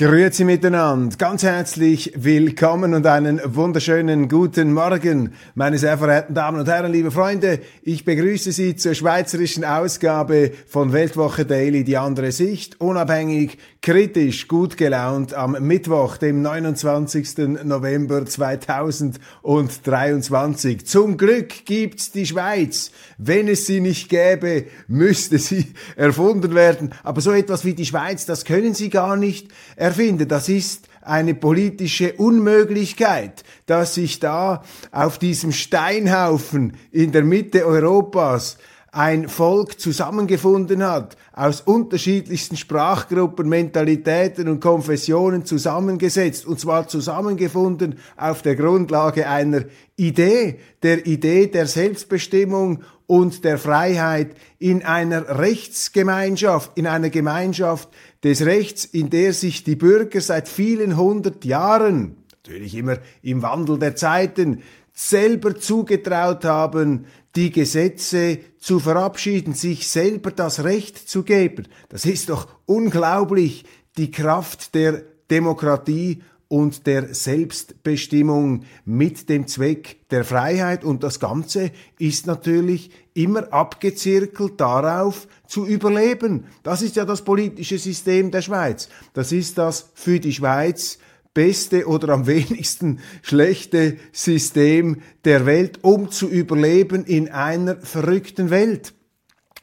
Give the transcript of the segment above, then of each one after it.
Grüezi miteinander, ganz herzlich willkommen und einen wunderschönen guten Morgen, meine sehr verehrten Damen und Herren, liebe Freunde. Ich begrüße Sie zur schweizerischen Ausgabe von Weltwoche Daily, die andere Sicht, unabhängig, kritisch, gut gelaunt am Mittwoch, dem 29. November 2023. Zum Glück gibt's die Schweiz. Wenn es sie nicht gäbe, müsste sie erfunden werden. Aber so etwas wie die Schweiz, das können Sie gar nicht erfinden. Das ist eine politische Unmöglichkeit, dass sich da auf diesem Steinhaufen in der Mitte Europas ein Volk zusammengefunden hat, aus unterschiedlichsten Sprachgruppen, Mentalitäten und Konfessionen zusammengesetzt, und zwar zusammengefunden auf der Grundlage einer Idee, der Idee der Selbstbestimmung und der Freiheit in einer Rechtsgemeinschaft, in einer Gemeinschaft des Rechts, in der sich die Bürger seit vielen hundert Jahren, natürlich immer im Wandel der Zeiten, selber zugetraut haben, die Gesetze zu verabschieden, sich selber das Recht zu geben. Das ist doch unglaublich, die Kraft der Demokratie und der Selbstbestimmung mit dem Zweck der Freiheit. Und das Ganze ist natürlich immer abgezirkelt darauf zu überleben. Das ist ja das politische System der Schweiz. Das ist das für die Schweiz beste oder am wenigsten schlechte System der Welt, um zu überleben in einer verrückten Welt.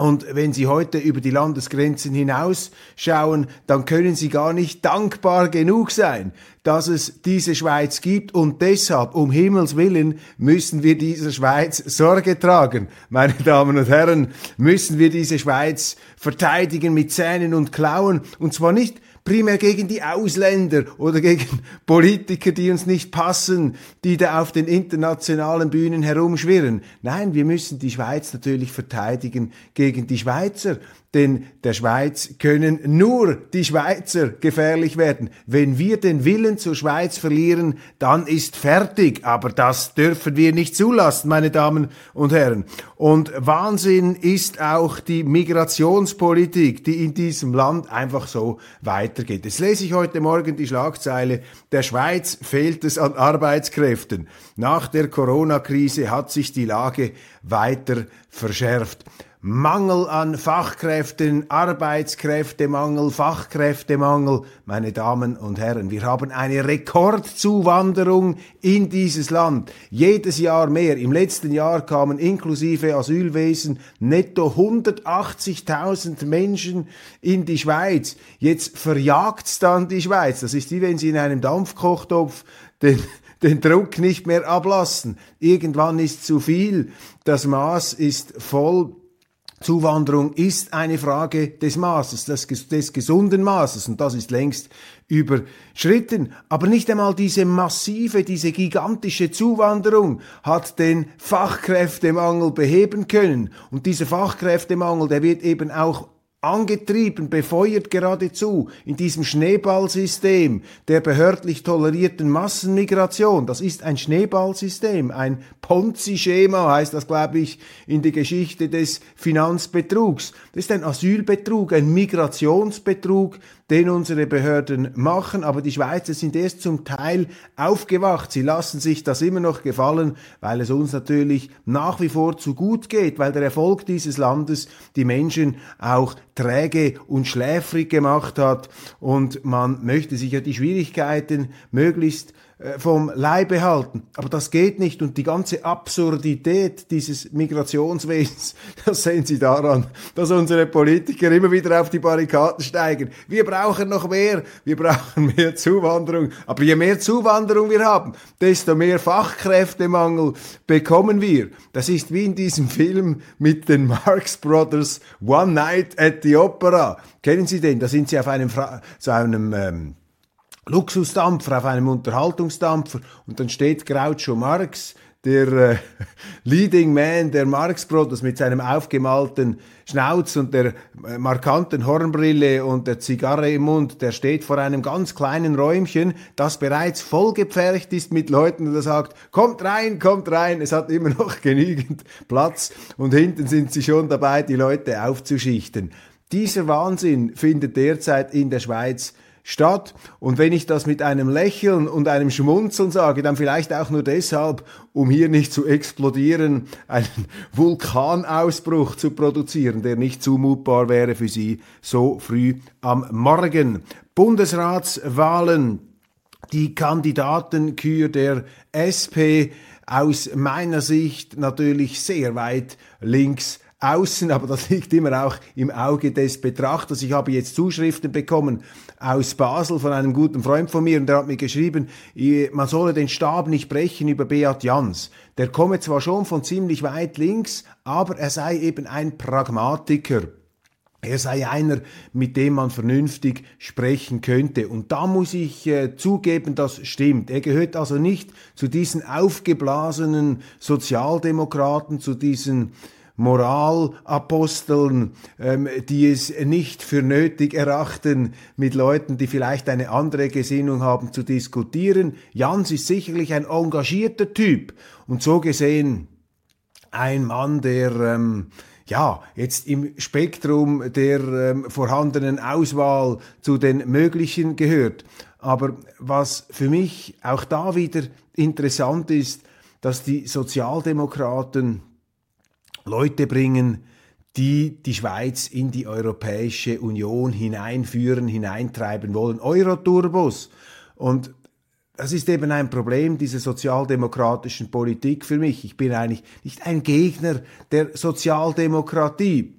Und wenn Sie heute über die Landesgrenzen hinausschauen, dann können Sie gar nicht dankbar genug sein, dass es diese Schweiz gibt. Und deshalb, um Himmels Willen, müssen wir dieser Schweiz Sorge tragen. Meine Damen und Herren, müssen wir diese Schweiz verteidigen mit Zähnen und Klauen. Und zwar nicht primär gegen die Ausländer oder gegen Politiker, die uns nicht passen, die da auf den internationalen Bühnen herumschwirren. Nein, wir müssen die Schweiz natürlich verteidigen gegen die Schweizer denn der Schweiz können nur die Schweizer gefährlich werden. Wenn wir den Willen zur Schweiz verlieren, dann ist fertig. Aber das dürfen wir nicht zulassen, meine Damen und Herren. Und Wahnsinn ist auch die Migrationspolitik, die in diesem Land einfach so weitergeht. Jetzt lese ich heute Morgen die Schlagzeile, der Schweiz fehlt es an Arbeitskräften. Nach der Corona-Krise hat sich die Lage weiter verschärft. Mangel an Fachkräften, Arbeitskräftemangel, Fachkräftemangel. Meine Damen und Herren, wir haben eine Rekordzuwanderung in dieses Land. Jedes Jahr mehr. Im letzten Jahr kamen inklusive Asylwesen netto 180.000 Menschen in die Schweiz. Jetzt verjagt's dann die Schweiz. Das ist wie wenn Sie in einem Dampfkochtopf den den Druck nicht mehr ablassen. Irgendwann ist zu viel. Das Maß ist voll Zuwanderung ist eine Frage des Maßes, des, des, gesunden Maßes und das ist längst überschritten. Aber nicht einmal diese massive, diese gigantische Zuwanderung hat den Fachkräftemangel beheben können. Und dieser Fachkräftemangel, der wird eben auch angetrieben, befeuert geradezu in diesem Schneeballsystem der behördlich tolerierten Massenmigration. Das ist ein Schneeballsystem, ein Ponzi-Schema heißt das, glaube ich, in der Geschichte des Finanzbetrugs. Das ist ein Asylbetrug, ein Migrationsbetrug, den unsere Behörden machen, aber die Schweizer sind erst zum Teil aufgewacht. Sie lassen sich das immer noch gefallen, weil es uns natürlich nach wie vor zu gut geht, weil der Erfolg dieses Landes die Menschen auch träge und schläfrig gemacht hat und man möchte sich ja die Schwierigkeiten möglichst vom Leibe halten. Aber das geht nicht und die ganze Absurdität dieses Migrationswesens, das sehen Sie daran, dass unsere Politiker immer wieder auf die Barrikaden steigen. Wir brauchen noch mehr, wir brauchen mehr Zuwanderung. Aber je mehr Zuwanderung wir haben, desto mehr Fachkräftemangel bekommen wir. Das ist wie in diesem Film mit den Marx Brothers One Night at the Opera. Kennen Sie den? Da sind sie auf einem, Fra so einem ähm, Luxusdampfer, auf einem Unterhaltungsdampfer. Und dann steht Groucho Marx, der äh, Leading Man der Marx Brothers mit seinem aufgemalten Schnauz und der äh, markanten Hornbrille und der Zigarre im Mund, der steht vor einem ganz kleinen Räumchen, das bereits vollgepfercht ist mit Leuten, und er sagt, kommt rein, kommt rein, es hat immer noch genügend Platz. Und hinten sind sie schon dabei, die Leute aufzuschichten. Dieser Wahnsinn findet derzeit in der Schweiz statt. Und wenn ich das mit einem Lächeln und einem Schmunzeln sage, dann vielleicht auch nur deshalb, um hier nicht zu explodieren, einen Vulkanausbruch zu produzieren, der nicht zumutbar wäre für Sie so früh am Morgen. Bundesratswahlen, die Kandidatenkür der SP aus meiner Sicht natürlich sehr weit links außen, aber das liegt immer auch im Auge des Betrachters. Ich habe jetzt Zuschriften bekommen aus Basel von einem guten Freund von mir und der hat mir geschrieben, man solle den Stab nicht brechen über Beat Jans. Der komme zwar schon von ziemlich weit links, aber er sei eben ein Pragmatiker. Er sei einer, mit dem man vernünftig sprechen könnte. Und da muss ich äh, zugeben, das stimmt. Er gehört also nicht zu diesen aufgeblasenen Sozialdemokraten, zu diesen Moralaposteln, ähm, die es nicht für nötig erachten, mit Leuten, die vielleicht eine andere Gesinnung haben, zu diskutieren. Jans ist sicherlich ein engagierter Typ und so gesehen ein Mann, der ähm, ja, jetzt im Spektrum der ähm, vorhandenen Auswahl zu den möglichen gehört. Aber was für mich auch da wieder interessant ist, dass die Sozialdemokraten Leute bringen, die die Schweiz in die Europäische Union hineinführen, hineintreiben wollen. Euroturbos. Und das ist eben ein Problem dieser sozialdemokratischen Politik für mich. Ich bin eigentlich nicht ein Gegner der Sozialdemokratie.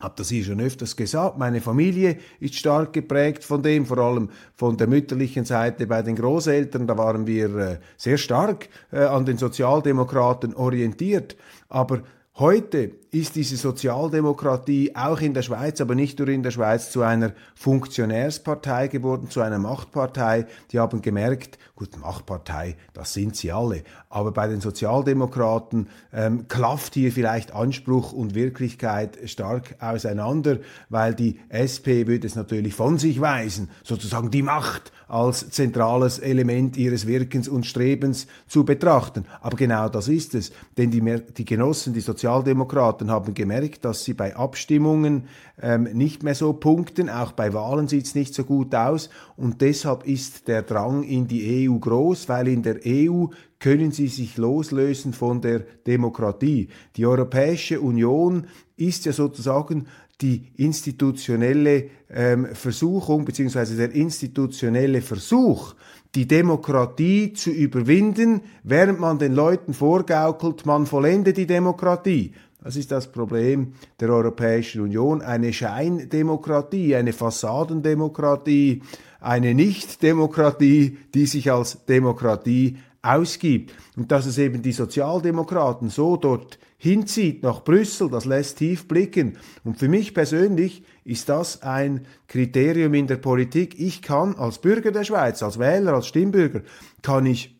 Hab das hier schon öfters gesagt. Meine Familie ist stark geprägt von dem, vor allem von der mütterlichen Seite bei den Großeltern. Da waren wir äh, sehr stark äh, an den Sozialdemokraten orientiert. Aber Heute ist diese Sozialdemokratie auch in der Schweiz, aber nicht nur in der Schweiz, zu einer Funktionärspartei geworden, zu einer Machtpartei. Die haben gemerkt, gut, Machtpartei, das sind sie alle, aber bei den Sozialdemokraten ähm, klafft hier vielleicht Anspruch und Wirklichkeit stark auseinander, weil die SP würde es natürlich von sich weisen, sozusagen die Macht als zentrales Element ihres Wirkens und Strebens zu betrachten. Aber genau das ist es, denn die, die Genossen, die Sozialdemokraten haben gemerkt, dass sie bei Abstimmungen ähm, nicht mehr so punkten, auch bei Wahlen sieht es nicht so gut aus und deshalb ist der Drang in die EU groß, weil in der EU können sie sich loslösen von der Demokratie. Die Europäische Union ist ja sozusagen die institutionelle ähm, Versuchung beziehungsweise der institutionelle Versuch, die Demokratie zu überwinden, während man den Leuten vorgaukelt, man vollende die Demokratie. Das ist das Problem der Europäischen Union. Eine Scheindemokratie, eine Fassadendemokratie, eine Nichtdemokratie, die sich als Demokratie ausgibt. Und dass es eben die Sozialdemokraten so dort hinzieht nach Brüssel, das lässt tief blicken. Und für mich persönlich ist das ein Kriterium in der Politik. Ich kann als Bürger der Schweiz, als Wähler, als Stimmbürger, kann ich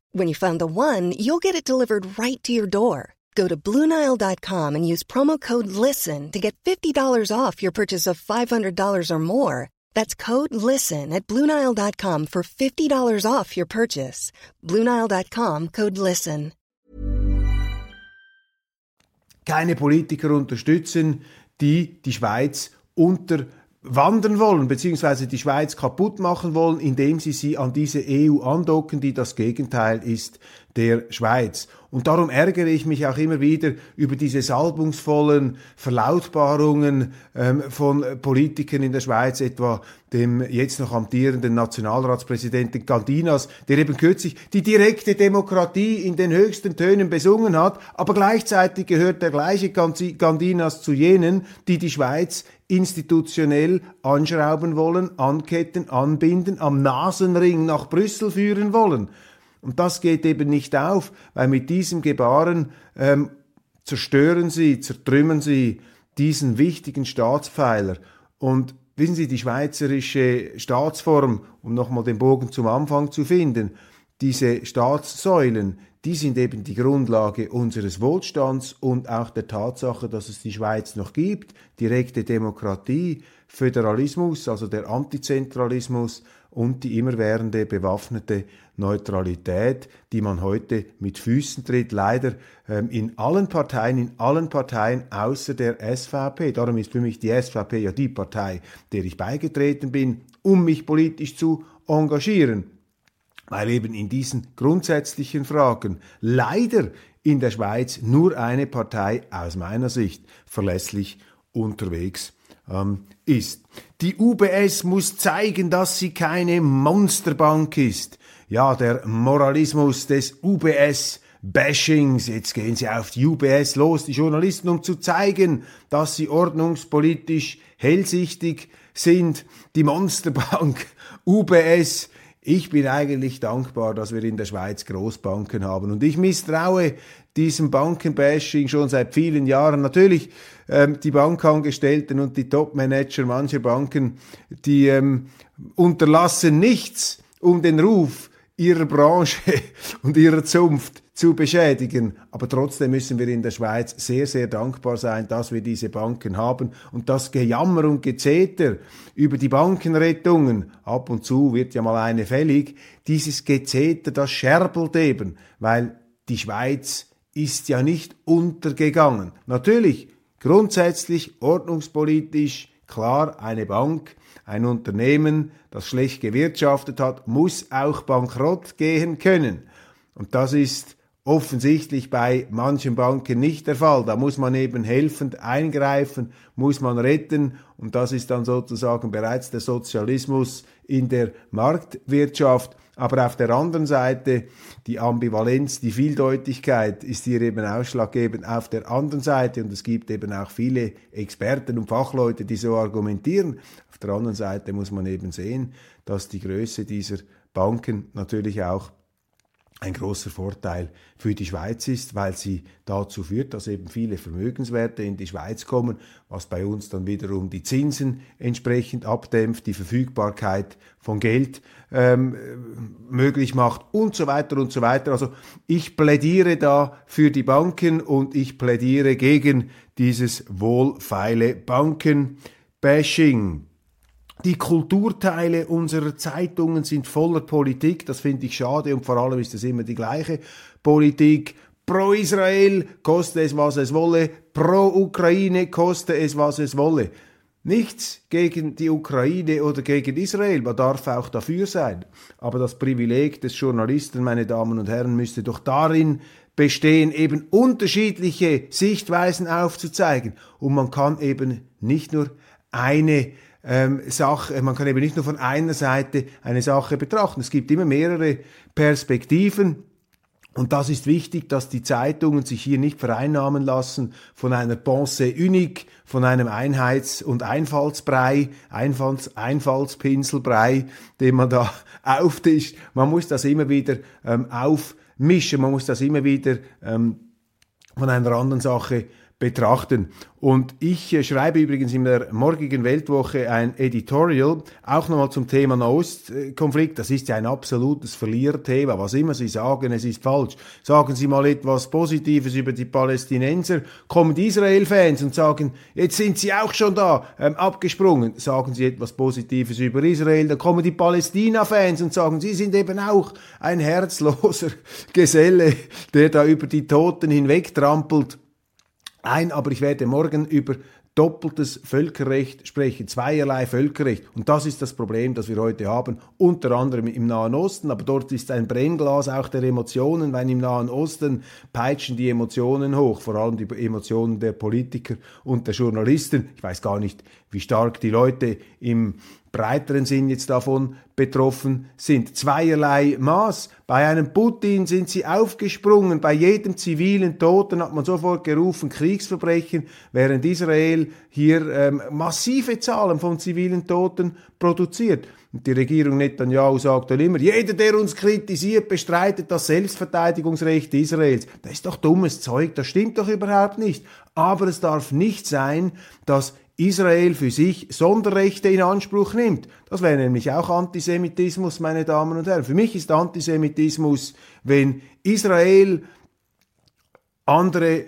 When you find the one, you'll get it delivered right to your door. Go to Bluenile.com and use promo code LISTEN to get $50 off your purchase of $500 or more. That's code LISTEN at Bluenile.com for $50 off your purchase. Bluenile.com code LISTEN. Keine Politiker unterstützen, die die Schweiz unter wandern wollen, beziehungsweise die Schweiz kaputt machen wollen, indem sie sie an diese EU andocken, die das Gegenteil ist der Schweiz. Und darum ärgere ich mich auch immer wieder über diese salbungsvollen Verlautbarungen ähm, von Politikern in der Schweiz, etwa dem jetzt noch amtierenden Nationalratspräsidenten Gandinas, der eben kürzlich die direkte Demokratie in den höchsten Tönen besungen hat, aber gleichzeitig gehört der gleiche Gandinas zu jenen, die die Schweiz institutionell anschrauben wollen, anketten, anbinden, am Nasenring nach Brüssel führen wollen. Und das geht eben nicht auf, weil mit diesem Gebaren ähm, zerstören sie, zertrümmern sie diesen wichtigen Staatspfeiler. Und wissen Sie, die schweizerische Staatsform, um nochmal den Bogen zum Anfang zu finden, diese Staatssäulen, die sind eben die Grundlage unseres Wohlstands und auch der Tatsache, dass es die Schweiz noch gibt, direkte Demokratie, Föderalismus, also der Antizentralismus und die immerwährende bewaffnete Neutralität, die man heute mit Füßen tritt, leider ähm, in allen Parteien, in allen Parteien außer der SVP. Darum ist für mich die SVP ja die Partei, der ich beigetreten bin, um mich politisch zu engagieren weil eben in diesen grundsätzlichen Fragen leider in der Schweiz nur eine Partei aus meiner Sicht verlässlich unterwegs ähm, ist. Die UBS muss zeigen, dass sie keine Monsterbank ist. Ja, der Moralismus des UBS Bashings. Jetzt gehen sie auf die UBS los, die Journalisten, um zu zeigen, dass sie ordnungspolitisch hellsichtig sind. Die Monsterbank UBS ich bin eigentlich dankbar, dass wir in der Schweiz Großbanken haben und ich misstraue diesem Bankenbashing schon seit vielen Jahren. Natürlich ähm, die Bankangestellten und die Topmanager mancher Banken, die ähm, unterlassen nichts, um den Ruf ihrer Branche und ihrer Zunft zu beschädigen. Aber trotzdem müssen wir in der Schweiz sehr, sehr dankbar sein, dass wir diese Banken haben. Und das Gejammer und Gezeter über die Bankenrettungen, ab und zu wird ja mal eine fällig, dieses Gezeter, das scherbelt eben, weil die Schweiz ist ja nicht untergegangen. Natürlich, grundsätzlich, ordnungspolitisch, klar, eine Bank, ein Unternehmen, das schlecht gewirtschaftet hat, muss auch bankrott gehen können. Und das ist offensichtlich bei manchen Banken nicht der Fall. Da muss man eben helfend eingreifen, muss man retten und das ist dann sozusagen bereits der Sozialismus in der Marktwirtschaft. Aber auf der anderen Seite die Ambivalenz, die Vieldeutigkeit ist hier eben ausschlaggebend auf der anderen Seite und es gibt eben auch viele Experten und Fachleute, die so argumentieren. Auf der anderen Seite muss man eben sehen, dass die Größe dieser Banken natürlich auch ein großer Vorteil für die Schweiz ist, weil sie dazu führt, dass eben viele Vermögenswerte in die Schweiz kommen, was bei uns dann wiederum die Zinsen entsprechend abdämpft, die Verfügbarkeit von Geld ähm, möglich macht und so weiter und so weiter. Also ich plädiere da für die Banken und ich plädiere gegen dieses wohlfeile Bankenbashing. Die Kulturteile unserer Zeitungen sind voller Politik, das finde ich schade und vor allem ist es immer die gleiche Politik. Pro Israel koste es, was es wolle, pro Ukraine koste es, was es wolle. Nichts gegen die Ukraine oder gegen Israel, man darf auch dafür sein. Aber das Privileg des Journalisten, meine Damen und Herren, müsste doch darin bestehen, eben unterschiedliche Sichtweisen aufzuzeigen. Und man kann eben nicht nur eine ähm, Sache, man kann eben nicht nur von einer Seite eine Sache betrachten. Es gibt immer mehrere Perspektiven. Und das ist wichtig, dass die Zeitungen sich hier nicht vereinnahmen lassen von einer Pensée unique, von einem Einheits- und Einfallsbrei, Einfalls Einfallspinselbrei, den man da auftischt. Man muss das immer wieder ähm, aufmischen, man muss das immer wieder ähm, von einer anderen Sache betrachten. Und ich äh, schreibe übrigens in der morgigen Weltwoche ein Editorial, auch nochmal zum Thema Nahostkonflikt. Das ist ja ein absolutes Verliererthema. Was immer Sie sagen, es ist falsch. Sagen Sie mal etwas Positives über die Palästinenser. Kommen die Israel-Fans und sagen, jetzt sind Sie auch schon da, ähm, abgesprungen. Sagen Sie etwas Positives über Israel. Dann kommen die Palästina-Fans und sagen, Sie sind eben auch ein herzloser Geselle, der da über die Toten hinwegtrampelt ein, aber ich werde morgen über doppeltes Völkerrecht sprechen, zweierlei Völkerrecht. Und das ist das Problem, das wir heute haben, unter anderem im Nahen Osten. Aber dort ist ein Brennglas auch der Emotionen, weil im Nahen Osten peitschen die Emotionen hoch, vor allem die Emotionen der Politiker und der Journalisten. Ich weiß gar nicht, wie stark die Leute im breiteren Sinn jetzt davon betroffen sind. Zweierlei Maß. Bei einem Putin sind sie aufgesprungen, bei jedem zivilen Toten hat man sofort gerufen Kriegsverbrechen, während Israel hier ähm, massive Zahlen von zivilen Toten produziert. Und die Regierung Netanyahu sagt dann immer, jeder, der uns kritisiert, bestreitet das Selbstverteidigungsrecht Israels. Das ist doch dummes Zeug, das stimmt doch überhaupt nicht. Aber es darf nicht sein, dass Israel für sich Sonderrechte in Anspruch nimmt. Das wäre nämlich auch Antisemitismus, meine Damen und Herren. Für mich ist Antisemitismus, wenn Israel andere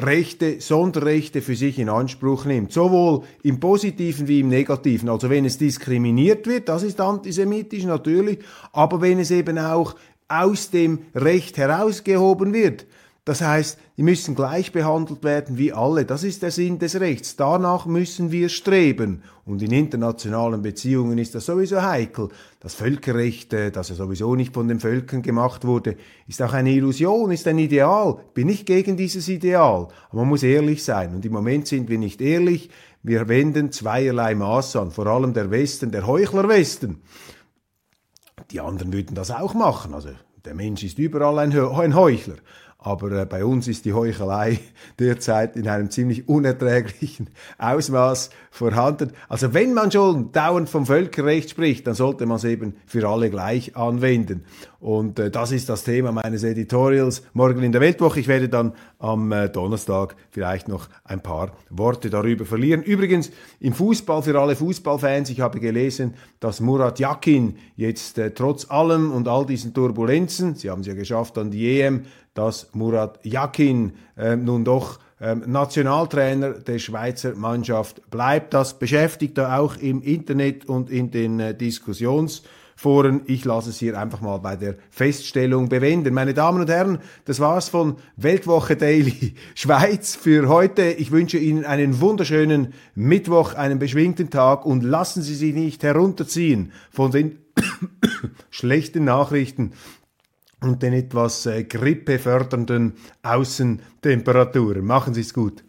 Rechte, Sonderrechte für sich in Anspruch nimmt, sowohl im positiven wie im negativen. Also wenn es diskriminiert wird, das ist antisemitisch natürlich, aber wenn es eben auch aus dem Recht herausgehoben wird, das heißt, die müssen gleich behandelt werden wie alle. Das ist der Sinn des Rechts. Danach müssen wir streben. Und in internationalen Beziehungen ist das sowieso heikel. Das Völkerrecht, äh, das ja sowieso nicht von den Völkern gemacht wurde, ist auch eine Illusion, ist ein Ideal. Bin nicht gegen dieses Ideal. Aber man muss ehrlich sein. Und im Moment sind wir nicht ehrlich. Wir wenden zweierlei Maß an. Vor allem der Westen, der Heuchler-Westen. Die anderen würden das auch machen. Also der Mensch ist überall ein, Heuchler. Aber äh, bei uns ist die Heuchelei derzeit in einem ziemlich unerträglichen Ausmaß vorhanden. Also wenn man schon dauernd vom Völkerrecht spricht, dann sollte man es eben für alle gleich anwenden. Und äh, das ist das Thema meines Editorials morgen in der Weltwoche. Ich werde dann am äh, Donnerstag vielleicht noch ein paar Worte darüber verlieren. Übrigens im Fußball für alle Fußballfans, ich habe gelesen, dass Murat Yakin jetzt äh, trotz allem und all diesen Turbulenzen, sie haben es ja geschafft an die EM, dass Murat Yakin äh, nun doch ähm, Nationaltrainer der Schweizer Mannschaft bleibt. Das beschäftigt er auch im Internet und in den äh, Diskussionsforen. Ich lasse es hier einfach mal bei der Feststellung bewenden. Meine Damen und Herren, das war's von Weltwoche Daily Schweiz für heute. Ich wünsche Ihnen einen wunderschönen Mittwoch, einen beschwingten Tag und lassen Sie sich nicht herunterziehen von den schlechten Nachrichten und den etwas äh, grippefördernden Außentemperaturen. Machen Sie es gut.